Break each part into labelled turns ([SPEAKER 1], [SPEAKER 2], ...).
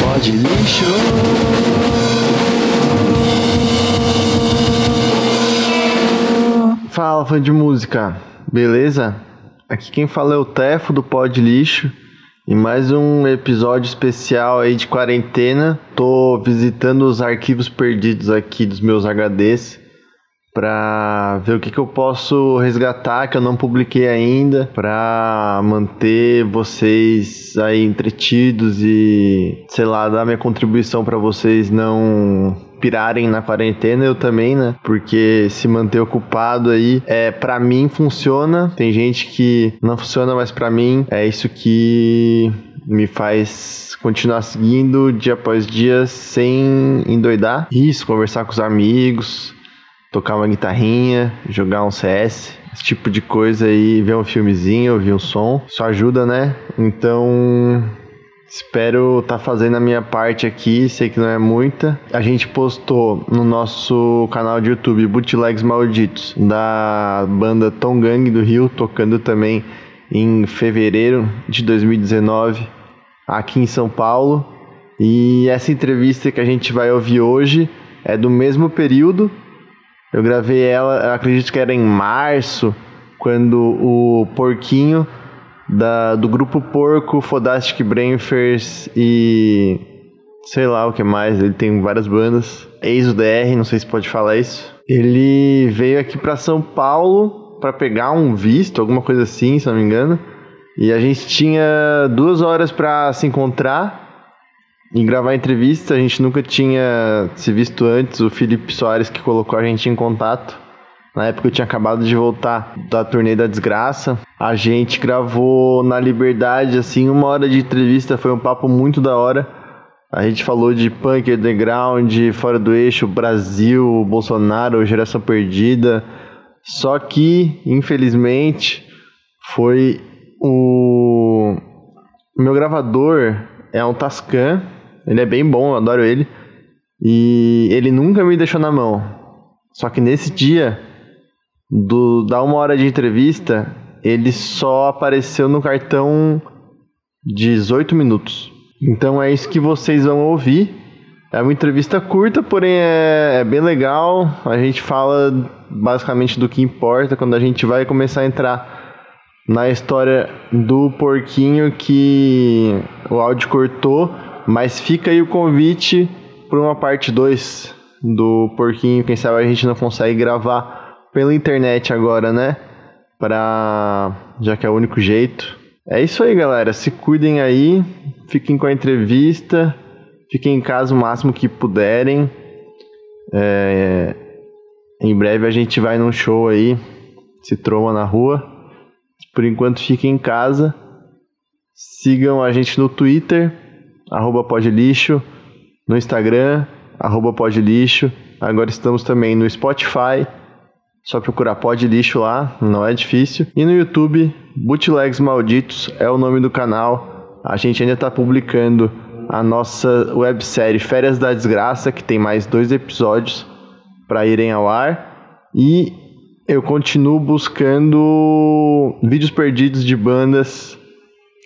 [SPEAKER 1] Pode lixo.
[SPEAKER 2] Fala, fã de música, beleza? Aqui quem fala é o Tefo do Pod Lixo e mais um episódio especial aí de quarentena. Tô visitando os arquivos perdidos aqui dos meus HDs para ver o que, que eu posso resgatar que eu não publiquei ainda para manter vocês aí entretidos e sei lá dar minha contribuição para vocês não pirarem na quarentena eu também né? Porque se manter ocupado aí é para mim funciona. Tem gente que não funciona mas para mim é isso que me faz continuar seguindo dia após dia sem endoidar. Isso conversar com os amigos tocar uma guitarrinha, jogar um CS, esse tipo de coisa aí, ver um filmezinho, ouvir um som, isso ajuda, né? Então, espero estar tá fazendo a minha parte aqui, sei que não é muita. A gente postou no nosso canal de YouTube Bootlegs Malditos, da banda Tom Gang do Rio, tocando também em fevereiro de 2019 aqui em São Paulo. E essa entrevista que a gente vai ouvir hoje é do mesmo período, eu gravei ela, acredito que era em março, quando o Porquinho da, do grupo Porco, Fodastic Brainfers e sei lá o que mais, ele tem várias bandas. Ex DR, não sei se pode falar isso. Ele veio aqui para São Paulo para pegar um visto, alguma coisa assim, se não me engano. E a gente tinha duas horas para se encontrar em gravar entrevista. A gente nunca tinha se visto antes. O Felipe Soares que colocou a gente em contato. Na época eu tinha acabado de voltar da turnê da desgraça. A gente gravou na Liberdade, assim, uma hora de entrevista. Foi um papo muito da hora. A gente falou de punk, underground, fora do eixo, Brasil, Bolsonaro, geração perdida. Só que, infelizmente, foi o... meu gravador é um Tascam ele é bem bom, eu adoro ele. E ele nunca me deixou na mão. Só que nesse dia, do da uma hora de entrevista, ele só apareceu no cartão 18 minutos. Então é isso que vocês vão ouvir. É uma entrevista curta, porém é, é, bem legal. A gente fala basicamente do que importa quando a gente vai começar a entrar na história do porquinho que o áudio cortou mas fica aí o convite para uma parte 2 do Porquinho. Quem sabe a gente não consegue gravar pela internet agora, né? Pra... Já que é o único jeito. É isso aí, galera. Se cuidem aí. Fiquem com a entrevista. Fiquem em casa o máximo que puderem. É... Em breve a gente vai num show aí. Se troma na rua. Por enquanto, fiquem em casa. Sigam a gente no Twitter arroba podlixo, no Instagram, arroba podlixo. Agora estamos também no Spotify, só procurar Pod Lixo lá, não é difícil. E no YouTube, Bootlegs Malditos é o nome do canal. A gente ainda está publicando a nossa websérie Férias da Desgraça, que tem mais dois episódios para irem ao ar. E eu continuo buscando vídeos perdidos de bandas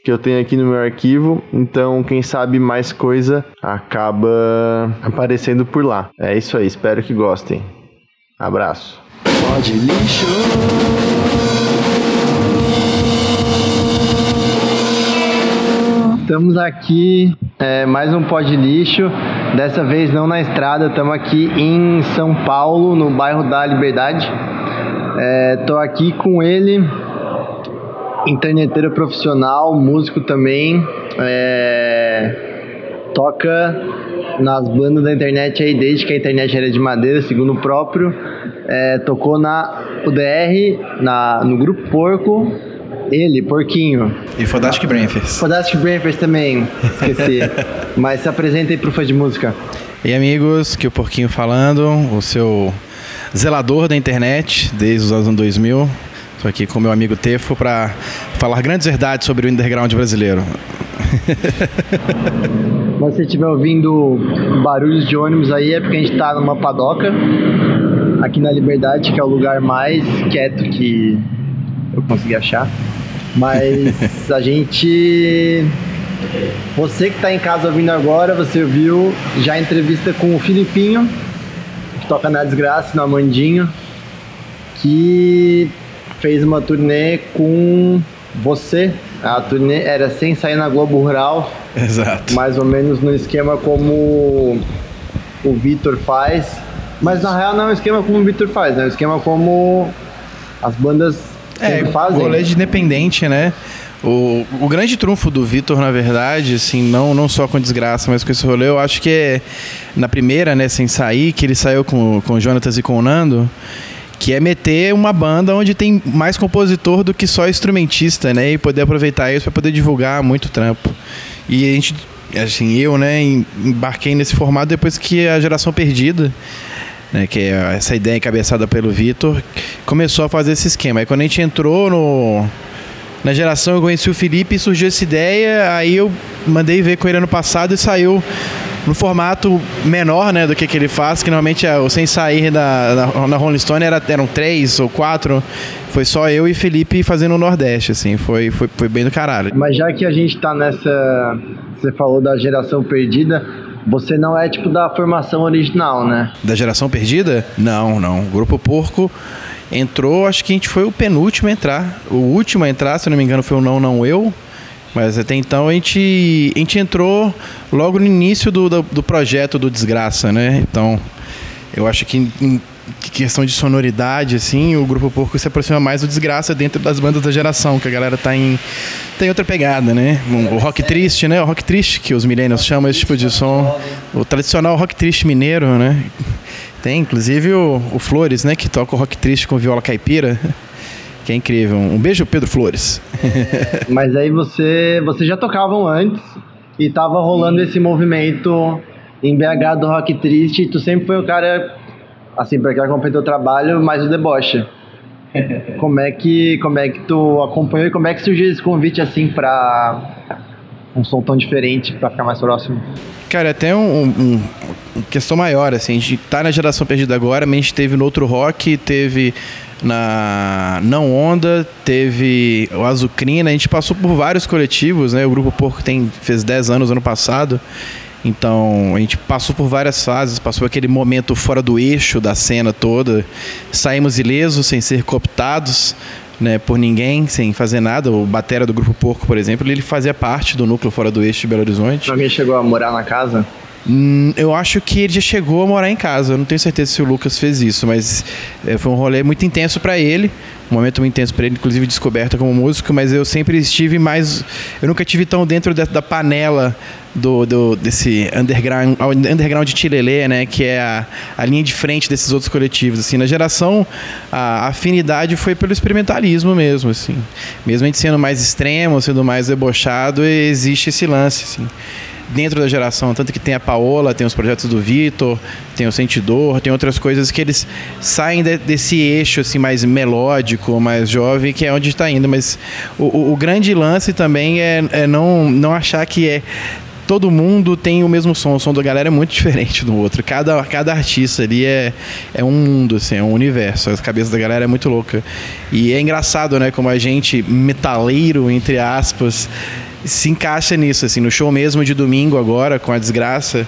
[SPEAKER 2] que eu tenho aqui no meu arquivo. Então, quem sabe mais coisa acaba aparecendo por lá. É isso aí, espero que gostem. Abraço.
[SPEAKER 1] Pode lixo.
[SPEAKER 2] Estamos aqui, é, mais um pó de lixo. Dessa vez não na estrada, estamos aqui em São Paulo, no bairro da Liberdade. Estou é, aqui com ele, interneteiro profissional, músico também, é, toca nas bandas da internet aí desde que a internet era de madeira, segundo o próprio, é, tocou na UDR, na, no Grupo Porco, ele, Porquinho.
[SPEAKER 3] E Fodastic Brainfers.
[SPEAKER 2] Fodastic Brainfers também, esqueci. Mas se apresenta aí pro fã de música.
[SPEAKER 3] E amigos, que o Porquinho falando, o seu zelador da internet desde os anos 2000. Estou aqui com meu amigo Tefo para falar grandes verdades sobre o underground brasileiro.
[SPEAKER 2] Se você estiver ouvindo barulhos de ônibus aí, é porque a gente está numa padoca aqui na Liberdade, que é o lugar mais quieto que eu consegui achar.
[SPEAKER 4] Mas a gente. Você que está em casa ouvindo agora, você viu já a entrevista com o Filipinho, que toca na Desgraça, no Amandinho, que fez uma turnê com você. A turnê era sem sair na Globo Rural,
[SPEAKER 3] Exato.
[SPEAKER 4] mais ou menos no esquema como o Vitor faz. Mas na real não é um esquema como o Vitor faz, né? É um esquema como as bandas
[SPEAKER 3] É,
[SPEAKER 4] fazem.
[SPEAKER 3] rolê de independente, né? O, o grande trunfo do Vitor, na verdade, assim, não, não só com desgraça, mas com esse rolê, eu acho que é na primeira, né, sem sair, que ele saiu com, com o Jonatas e com o Nando, que é meter uma banda onde tem mais compositor do que só instrumentista, né? E poder aproveitar isso para poder divulgar muito trampo. E a gente, assim, eu, né, em- embarquei nesse formato depois que a geração perdida né, que é essa ideia encabeçada pelo Vitor, começou a fazer esse esquema. Aí quando a gente entrou no, na geração, eu conheci o Felipe e surgiu essa ideia, aí eu mandei ver com ele ano passado e saiu no formato menor né, do que, que ele faz, que normalmente é, o Sem Sair da, na, na Rolling Stone era, eram três ou quatro, foi só eu e Felipe fazendo o Nordeste, assim, foi, foi, foi bem do caralho.
[SPEAKER 4] Mas já que a gente tá nessa. Você falou da geração perdida, você não é tipo da formação original, né?
[SPEAKER 3] Da geração perdida? Não, não. O Grupo Porco entrou, acho que a gente foi o penúltimo a entrar. O último a entrar, se não me engano, foi o Não Não Eu. Mas até então a gente, a gente entrou logo no início do, do, do projeto do Desgraça, né? Então, eu acho que em, questão de sonoridade, assim, o Grupo Porco se aproxima mais do Desgraça dentro das bandas da geração, que a galera tá em, tem outra pegada, né? O rock triste, né? O rock triste, que os millennials chamam esse tipo de som. O tradicional rock triste mineiro, né? Tem, inclusive, o, o Flores, né? Que toca o rock triste com viola caipira. Que é incrível. Um beijo, Pedro Flores.
[SPEAKER 4] Mas aí você. Vocês já tocavam antes e tava rolando esse movimento em BH do rock triste e tu sempre foi o cara, assim, pra quem acompanha teu trabalho, mais o deboche. Como é que, como é que tu acompanhou e como é que surgiu esse convite assim pra um som tão diferente pra ficar mais próximo?
[SPEAKER 3] Cara, até um, um, um questão maior, assim, a gente tá na geração perdida agora, mas a gente teve no outro rock, teve na Não Onda, teve o Azucrina, a gente passou por vários coletivos, né? O Grupo Porco tem, fez 10 anos ano passado. Então, a gente passou por várias fases, passou aquele momento fora do eixo da cena toda. Saímos ilesos, sem ser cooptados, né, por ninguém, sem fazer nada. O batera do Grupo Porco, por exemplo, ele fazia parte do núcleo fora do eixo de Belo Horizonte.
[SPEAKER 4] Alguém chegou a morar na casa?
[SPEAKER 3] Hum, eu acho que ele já chegou a morar em casa. Eu não tenho certeza se o Lucas fez isso, mas é, foi um rolê muito intenso pra ele. Um momento muito intenso pra ele, inclusive descoberta como músico, mas eu sempre estive mais. Eu nunca tive tão dentro da, da panela do, do- desse underground, underground de Tilelê, né? Que é a, a linha de frente desses outros coletivos. Assim, na geração, a afinidade foi pelo experimentalismo mesmo, assim. Mesmo a gente sendo mais extremo, sendo mais debochado, existe esse lance, assim dentro da geração, tanto que tem a Paola, tem os projetos do Vitor, tem o Sentidor, tem outras coisas que eles saem de- desse eixo assim mais melódico, mais jovem, que é onde está indo, mas o, o- o grande lance também é, é não, não achar que é todo mundo tem o mesmo som, o som da galera é muito diferente do outro. Cada, cada artista ali é, é um mundo, assim, é um universo. A cabeça da galera é muito louca. E é engraçado, né, como a gente, metaleiro, entre aspas, se encaixa nisso, assim, no show mesmo de domingo agora, com a desgraça.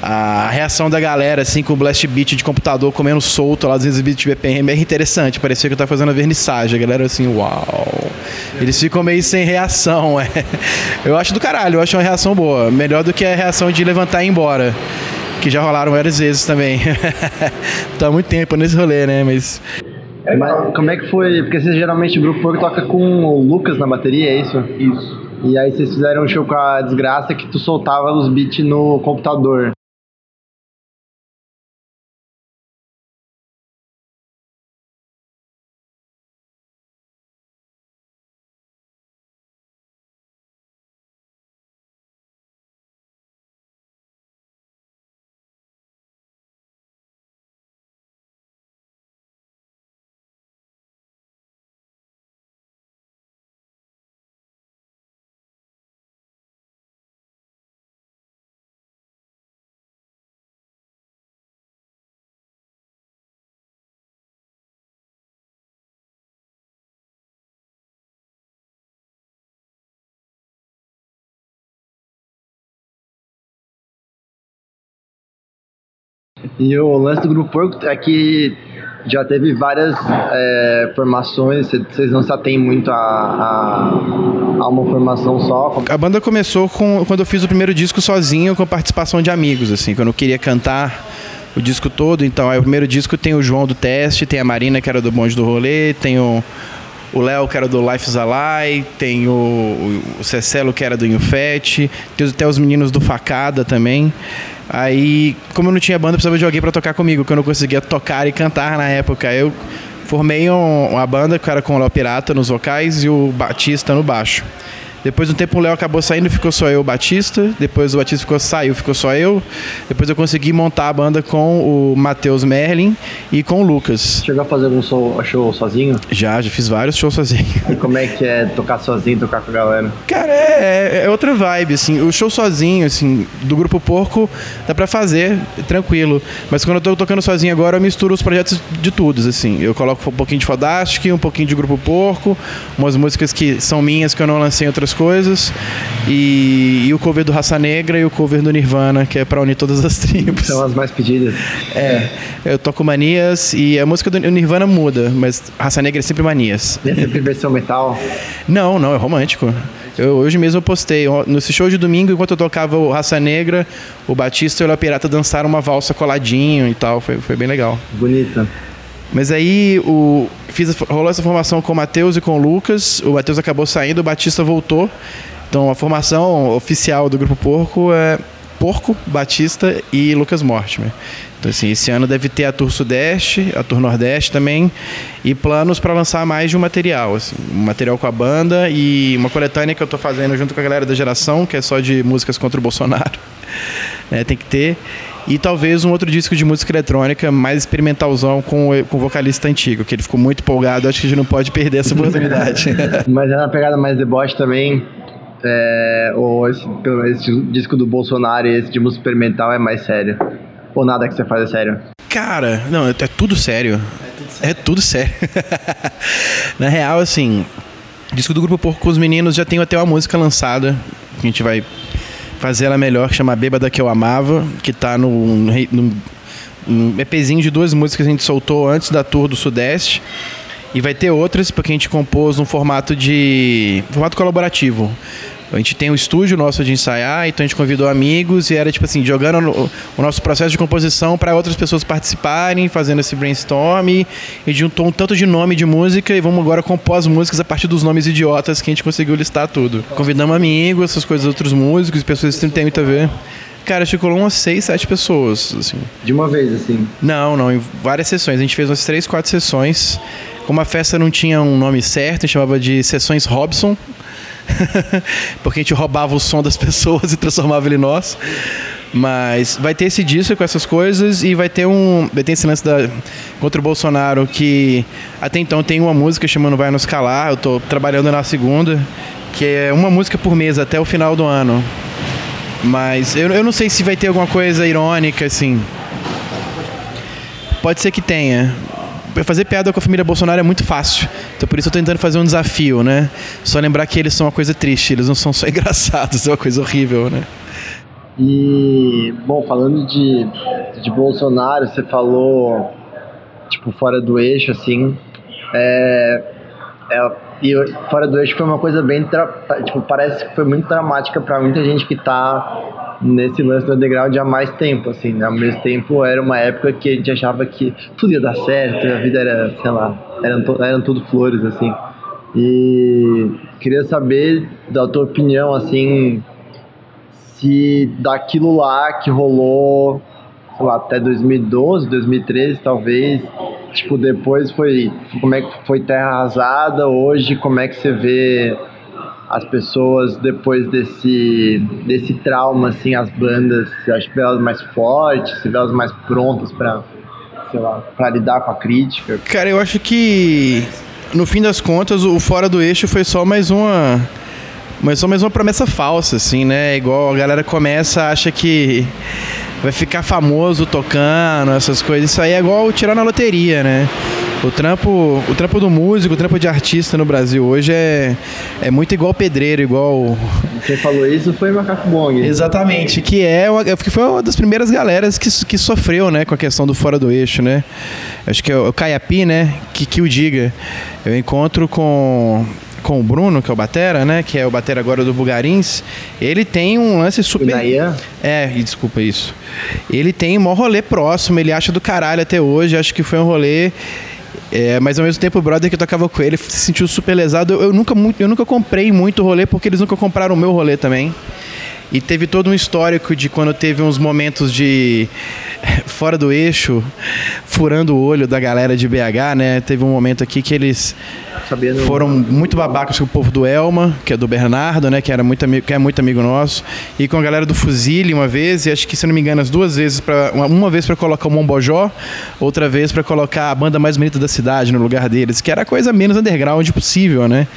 [SPEAKER 3] A reação da galera, assim, com o blast beat de computador comendo solto lá, 200 bits BPM, é interessante. Parecia que eu tava fazendo a vernissagem. A galera assim, uau. Eles ficam meio sem reação, é. Eu acho do caralho, eu acho uma reação boa. Melhor do que a reação de levantar e ir embora. Que já rolaram várias vezes também. tá há muito tempo nesse rolê, né? Mas
[SPEAKER 4] Mas como é que foi? Porque você geralmente o grupo Porco toca com o Lucas na bateria, é isso?
[SPEAKER 5] Isso.
[SPEAKER 4] E aí vocês fizeram um show com a desgraça que tu soltava os beats no computador. E o lance do Grupo Porco é que já teve várias é, formações, vocês não se atêm muito a, a, a, uma formação só?
[SPEAKER 3] A banda começou com, quando eu fiz o primeiro disco sozinho, com participação de amigos, assim, quando eu queria cantar o disco todo, então aí o primeiro disco tem o João do Teste, tem a Marina, que era do Bonde do Rolê, tem o o Léo, que era do Life Alive, tem o, o, o Cecelo, que era do Infet, tem até os meninos do Facada também. Aí, como eu não tinha banda, eu precisava de alguém para tocar comigo, que eu não conseguia tocar e cantar na época. Eu formei um, uma banda, que era com o Léo Pirata nos vocais e o Batista no baixo. Depois de um tempo o Léo acabou saindo, ficou só eu, o Batista. Depois o Batista ficou, saiu, ficou só eu. Depois eu consegui montar a banda com o Matheus Merlin e com o Lucas.
[SPEAKER 4] Chegou a fazer algum show, show sozinho?
[SPEAKER 3] Já, já fiz vários shows sozinho.
[SPEAKER 4] E como é que é tocar sozinho, tocar com a galera?
[SPEAKER 3] Cara, é, é outra vibe, assim. O show sozinho, assim, do Grupo Porco, dá pra fazer tranquilo. Mas quando eu tô tocando sozinho agora, eu misturo os projetos de todos, assim. Eu coloco um pouquinho de Fodastic, um pouquinho de Grupo Porco, umas músicas que são minhas que eu não lancei em outras coisas. E, e, o cover do Raça Negra e o cover do Nirvana, que é pra unir todas as tribos.
[SPEAKER 4] São as mais pedidas.
[SPEAKER 3] É, eu toco Manias e a música do Nirvana muda, mas Raça Negra é sempre Manias.
[SPEAKER 4] E é sempre versão metal?
[SPEAKER 3] Não, não, é romântico. Eu, hoje mesmo eu postei, nesse show de domingo, enquanto eu tocava o Raça Negra, o Batista e o La Pirata dançaram uma valsa coladinho e tal, foi, foi bem legal.
[SPEAKER 4] Bonita.
[SPEAKER 3] Mas aí o, fiz, rolou essa formação com o Matheus e com o Lucas. O Matheus acabou saindo, o Batista voltou. Então a formação oficial do Grupo Porco é Porco, Batista e Lucas Mortimer. Então, assim, esse ano deve ter a Tour Sudeste, a Tour Nordeste também, e planos para lançar mais de um material. Assim, um material com a banda e uma coletânea que eu estou fazendo junto com a galera da geração, que é só de músicas contra o Bolsonaro. É, tem que ter. E talvez um outro disco de música eletrônica mais experimentalzão com, com o vocalista antigo, que ele ficou muito empolgado, acho que a gente não pode perder essa oportunidade.
[SPEAKER 4] Mas é uma pegada mais deboche também. É, ou esse, esse disco do Bolsonaro e esse de música experimental é mais sério? Ou nada que você faz é sério?
[SPEAKER 3] Cara, não, é, é tudo sério. É tudo sério. Na real, assim, disco do Grupo Porco com os meninos já tem até uma música lançada que a gente vai fazer ela melhor, que chama Bêbada Que Eu Amava, que tá no, no, EPzinho de duas músicas que a gente soltou antes da tour do Sudeste. E vai ter outras, porque a gente compôs num formato de. formato colaborativo. A gente tem um estúdio nosso de ensaiar, então a gente convidou amigos e era tipo assim, jogando o nosso processo de composição para outras pessoas participarem, fazendo esse brainstorm e juntou um tanto de nome de música e vamos agora compor as músicas a partir dos nomes idiotas que a gente conseguiu listar tudo. Convidamos amigos, essas coisas, outros músicos, pessoas que não tem muito a ver. Cara, circulou umas 6, 7 pessoas, assim.
[SPEAKER 4] De uma vez, assim?
[SPEAKER 3] Não, não, em várias sessões. A gente fez umas 3, 4 sessões. Como a festa não tinha um nome certo, a gente chamava de Sessões Robson. porque a gente roubava o som das pessoas e transformava ele em nosso. Mas vai ter esse disco com essas coisas e vai ter um. Ter esse lance da, contra o Bolsonaro que até então tem uma música chamando Vai Nos Calar. Eu tô trabalhando na segunda, que é uma música por mês até o final do ano. Mas eu, eu não sei se vai ter alguma coisa irônica, assim. Pode ser que tenha, fazer piada com a família Bolsonaro é muito fácil. Então por isso eu tô tentando fazer um desafio, né? Só lembrar que eles são uma coisa triste, eles não são só engraçados, é uma coisa horrível, né?
[SPEAKER 4] E, bom, falando de, de Bolsonaro, você falou, tipo, fora do eixo, assim, é, é, e fora do eixo foi uma coisa bem, tipo, parece que foi muito dramática para muita gente que tá nesse lance do underground há mais tempo, assim, né? Ao mesmo tempo era uma época que a gente achava que tudo ia dar certo, a vida era, sei lá, eram, eram tudo flores, assim. E queria saber da tua opinião, assim, se daquilo lá que rolou, sei lá, até 2012, 2013, talvez, tipo, depois foi, como é que foi terra arrasada, hoje como é que você vê as pessoas depois desse desse trauma assim as bandas acha que elas mais fortes se vê elas mais prontas para sei lá lidar com a crítica.
[SPEAKER 3] Cara eu acho que no fim das contas o fora do eixo foi só mais uma mas só mais uma promessa falsa assim né? Igual a galera começa acha que vai ficar famoso tocando essas coisas. Isso aí é igual tirar na loteria né o trampo, o trampo do músico, o trampo de artista no Brasil hoje é, é muito igual pedreiro, igual
[SPEAKER 4] Quem falou isso foi Macaco Bong.
[SPEAKER 3] Exatamente, que é que foi uma das primeiras galeras que, que sofreu, né, com a questão do fora do eixo, né? Acho que é o Caiapi, né, que, que o diga. Eu encontro com com o Bruno, que é o Batera, né? Que é o Batera agora do Bugarins. Ele tem um lance super. É, e desculpa isso. Ele tem um maior rolê próximo, ele acha do caralho até hoje. Acho que foi um rolê. É, mas ao mesmo tempo o brother que tocava com ele se sentiu super lesado. Eu, eu nunca, eu nunca comprei muito rolê porque eles nunca compraram o meu rolê também. E teve todo um histórico de quando teve uns momentos de fora do eixo, furando o olho da galera de BH, né? Teve um momento aqui que eles Sabendo... foram muito babacos com o povo do Elma, que é do Bernardo, né? Que, era muito amigo, que é muito amigo nosso. E com a galera do Fuzile uma vez, e acho que, se não me engano, as duas vezes, pra, uma, uma vez para colocar o Mombojó, outra vez para colocar a banda mais bonita da cidade no lugar deles, que era a coisa menos underground possível, né?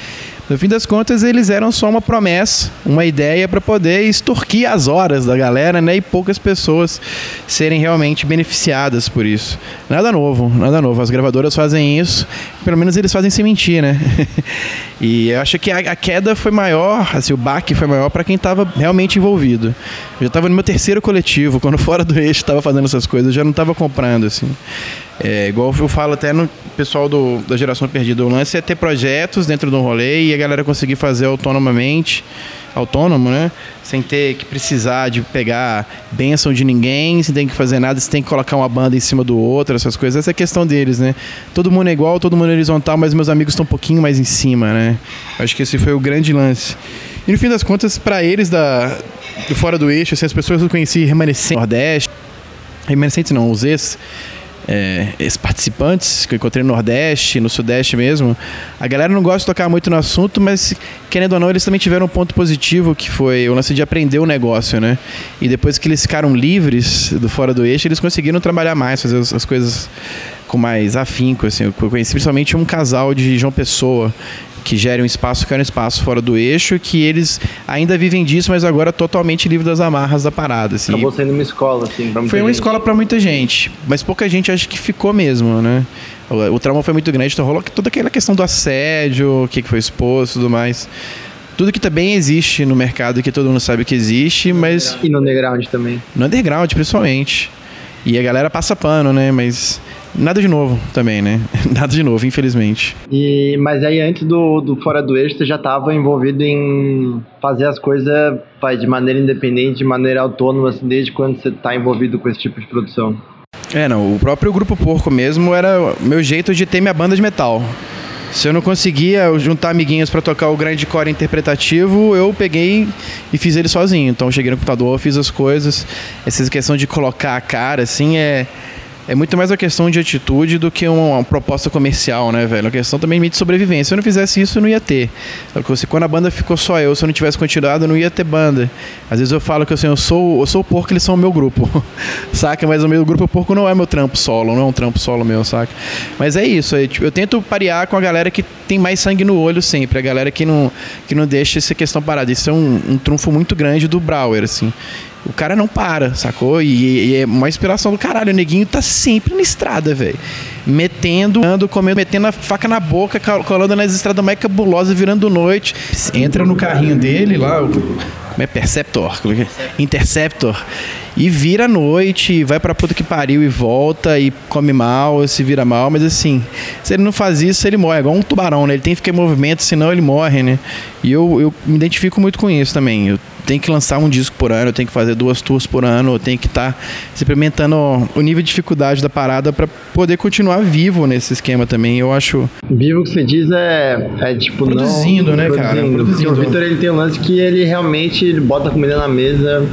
[SPEAKER 3] No fim das contas, eles eram só uma promessa, uma ideia para poder extorquir as horas da galera, né? E poucas pessoas serem realmente beneficiadas por isso. Nada novo, nada novo. As gravadoras fazem isso, pelo menos eles fazem sem mentir, né? e eu acho que a, queda foi maior, assim, o baque foi maior para quem estava realmente envolvido. Eu já estava no meu terceiro coletivo, quando fora do eixo estava fazendo essas coisas, eu já não estava comprando, assim. É, igual eu falo até no pessoal do, da geração perdida, o lance é ter projetos dentro do rolê e a galera conseguir fazer autonomamente, autônomo, né? Sem ter que precisar de pegar bênção de ninguém, sem ter que fazer nada, sem ter que colocar uma banda em cima do outro, essas coisas. Essa é a questão deles, né? Todo mundo é igual, todo mundo é horizontal, mas meus amigos estão um pouquinho mais em cima, né? Acho que esse foi o grande lance. E no fim das contas, para eles da, do Fora do Eixo, assim, as pessoas que eu conheci remanescentes Nordeste, remanescentes não, os ex é, participantes que eu encontrei no Nordeste, no Sudeste mesmo, a galera não gosta de tocar muito no assunto, mas querendo ou não, eles também tiveram um ponto positivo que foi o lance de aprender o negócio, né? E depois que eles ficaram livres do fora do eixo, eles conseguiram trabalhar mais, fazer as, as coisas com mais afinco, assim. Eu conheci principalmente um casal de João Pessoa que gere um espaço que era um espaço fora do eixo, que eles ainda vivem disso, mas agora totalmente livre das amarras da parada. Assim.
[SPEAKER 4] Acabou sendo uma escola, assim,
[SPEAKER 3] pra muita Foi uma gente. escola para muita gente, mas pouca gente acha que ficou mesmo, né? O, o trauma foi muito grande, então rolou toda aquela questão do assédio, o que, que foi exposto e tudo mais. Tudo que também existe no mercado, que todo mundo sabe que existe, mas...
[SPEAKER 4] E no underground também.
[SPEAKER 3] No underground, principalmente. E a galera passa pano, né? Mas Nada de novo também, né? Nada de novo, infelizmente.
[SPEAKER 4] E, mas aí antes do, do Fora do Eixo, você já estava envolvido em fazer as coisas de maneira independente, de maneira autônoma, assim, desde quando você está envolvido com esse tipo de produção?
[SPEAKER 3] É, não. O próprio Grupo Porco mesmo era meu jeito de ter minha banda de metal. Se eu não conseguia juntar amiguinhos para tocar o grande core interpretativo, eu peguei e fiz ele sozinho. Então eu cheguei no computador, fiz as coisas. Essa questão de colocar a cara, assim, é é muito mais uma questão de atitude do que uma, uma proposta comercial, né, velho? Uma questão também de sobrevivência. Se eu não fizesse isso, eu não ia ter. Porque quando a banda ficou só eu, se eu não tivesse continuado, eu não ia ter banda. Às vezes eu falo que assim, eu sou, eu sou o porco, eles são o meu grupo. saca? Mas o meu grupo porco não é meu trampo solo, não é um trampo solo meu, saca? Mas é isso. Eu, tipo, eu tento parear com a galera que tem mais sangue no olho sempre. A galera que não, que não deixa essa questão parada. Isso é um, um trunfo muito grande do Brauer, assim. O cara não para, sacou? E, e, é uma inspiração do caralho. O neguinho tá sempre na estrada, velho. Metendo, comendo, metendo a faca na boca, colando nas estradas mais cabulosas, virando noite. Entra no carrinho dele lá, o é Perceptor, Interceptor, e vira noite, vai pra puta que pariu e volta e come mal, se vira mal, mas assim, se ele não faz isso, ele morre, é igual um tubarão, né? Ele tem que ficar em movimento, senão ele morre, né? E eu, eu me identifico muito com isso também. Eu tenho que lançar um disco por ano, eu tenho que fazer duas tours por ano, eu tenho que estar tá experimentando o nível de dificuldade da parada para poder continuar vivo nesse esquema também. Eu acho.
[SPEAKER 4] Vivo que você diz é, é tipo
[SPEAKER 3] produzindo,
[SPEAKER 4] não,
[SPEAKER 3] né, produzindo. cara?
[SPEAKER 4] Produzindo. O Victor ele tem um lance que ele realmente bota a comida na mesa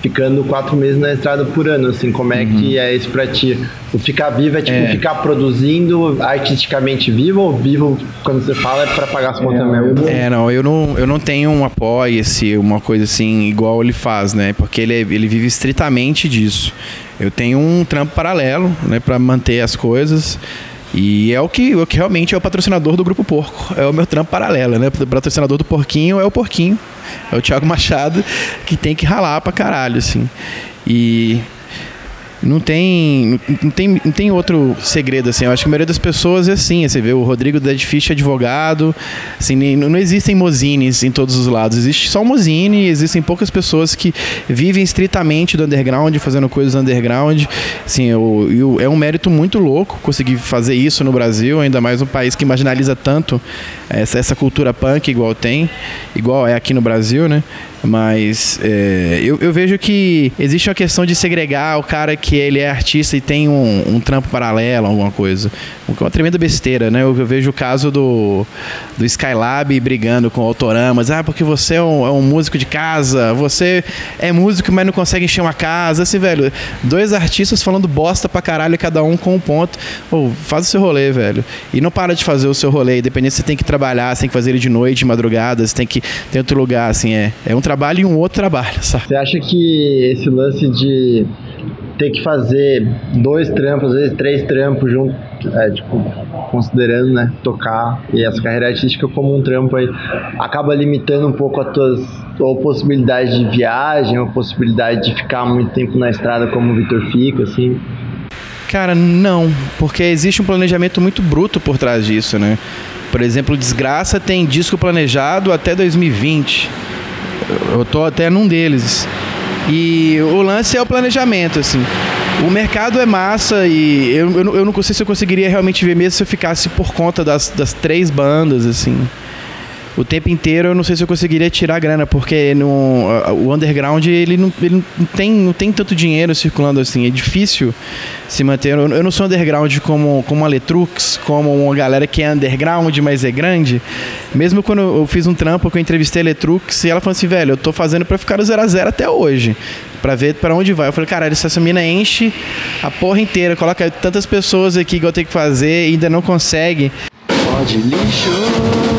[SPEAKER 4] ficando quatro meses na estrada por ano, assim, como é uhum. que é isso pra ti? O ficar vivo é tipo é. ficar produzindo artisticamente vivo ou vivo, quando você fala, é pra pagar as contas é, mesmo?
[SPEAKER 3] É, não, eu não, eu não tenho um apoio, se uma coisa assim, igual ele faz, né? Porque ele, é, ele vive estritamente disso. Eu tenho um trampo paralelo, né, pra manter as coisas. E é o que, o que realmente é o patrocinador do Grupo Porco. É o meu trampo paralelo, né? O patrocinador do Porquinho é o Porquinho. É o Thiago Machado, que tem que ralar pra caralho, assim. E não tem, não tem, não tem outro segredo, assim. Eu acho que a maioria das pessoas é assim. Você vê o Rodrigo Dead Fish advogado. Assim, não existem mozines em todos os lados. Existe só mozine existem poucas pessoas que vivem estritamente do underground, fazendo coisas underground. Assim, eu, eu, é um mérito muito louco conseguir fazer isso no Brasil, ainda mais um país que marginaliza tanto essa, essa cultura punk igual tem, igual é aqui no Brasil, né? Mas é, eu, eu, vejo que existe uma questão de segregar o cara que ele é artista e tem um, um trampo paralelo, alguma coisa. Uma tremenda besteira, né? Eu, eu, vejo o caso do, do Skylab brigando com o Autoramas. Ah, porque você é um, é um, músico de casa, você é músico, mas não consegue encher uma casa. Assim, velho, dois artistas falando bosta pra caralho, cada um com um ponto. Oh, faz o seu rolê, velho. E não para de fazer o seu rolê. Independente você tem que trabalhar, você tem que fazer ele de noite, de madrugada, você tem que ter outro lugar, assim, é, é um trabalho e um outro trabalho, sabe?
[SPEAKER 4] Você acha que esse lance de ter que fazer dois trampos, às vezes três trampos junto, é, tipo, considerando, né, tocar e essa carreira artística como um trampo aí, acaba limitando um pouco a tuas ou possibilidade de viagem, ou possibilidade de ficar muito tempo na estrada como o Vitor fica, assim?
[SPEAKER 3] Cara, não, porque existe um planejamento muito bruto por trás disso, né? Por exemplo, Desgraça tem disco planejado até 2020 eu tô até num deles. E o lance é o planejamento, assim. O mercado é massa e eu, eu, eu não sei se eu conseguiria realmente ver mesmo se eu ficasse por conta das, das três bandas, assim o tempo inteiro eu não sei se eu conseguiria tirar grana, porque no, o underground ele não, ele não, tem, não tem tanto dinheiro circulando assim, é difícil se manter. Eu, eu não sou underground como, como a Letrux, como uma galera que é underground, mas é grande. Mesmo quando eu fiz um trampo que eu entrevistei a Letrux e ela falou assim, velho, eu tô fazendo para ficar no 0 a 0 até hoje para ver para onde vai. Eu falei, caralho, se essa mina enche a porra inteira, coloca tantas pessoas aqui que eu tenho que fazer e ainda não consegue.
[SPEAKER 1] Pode lixo.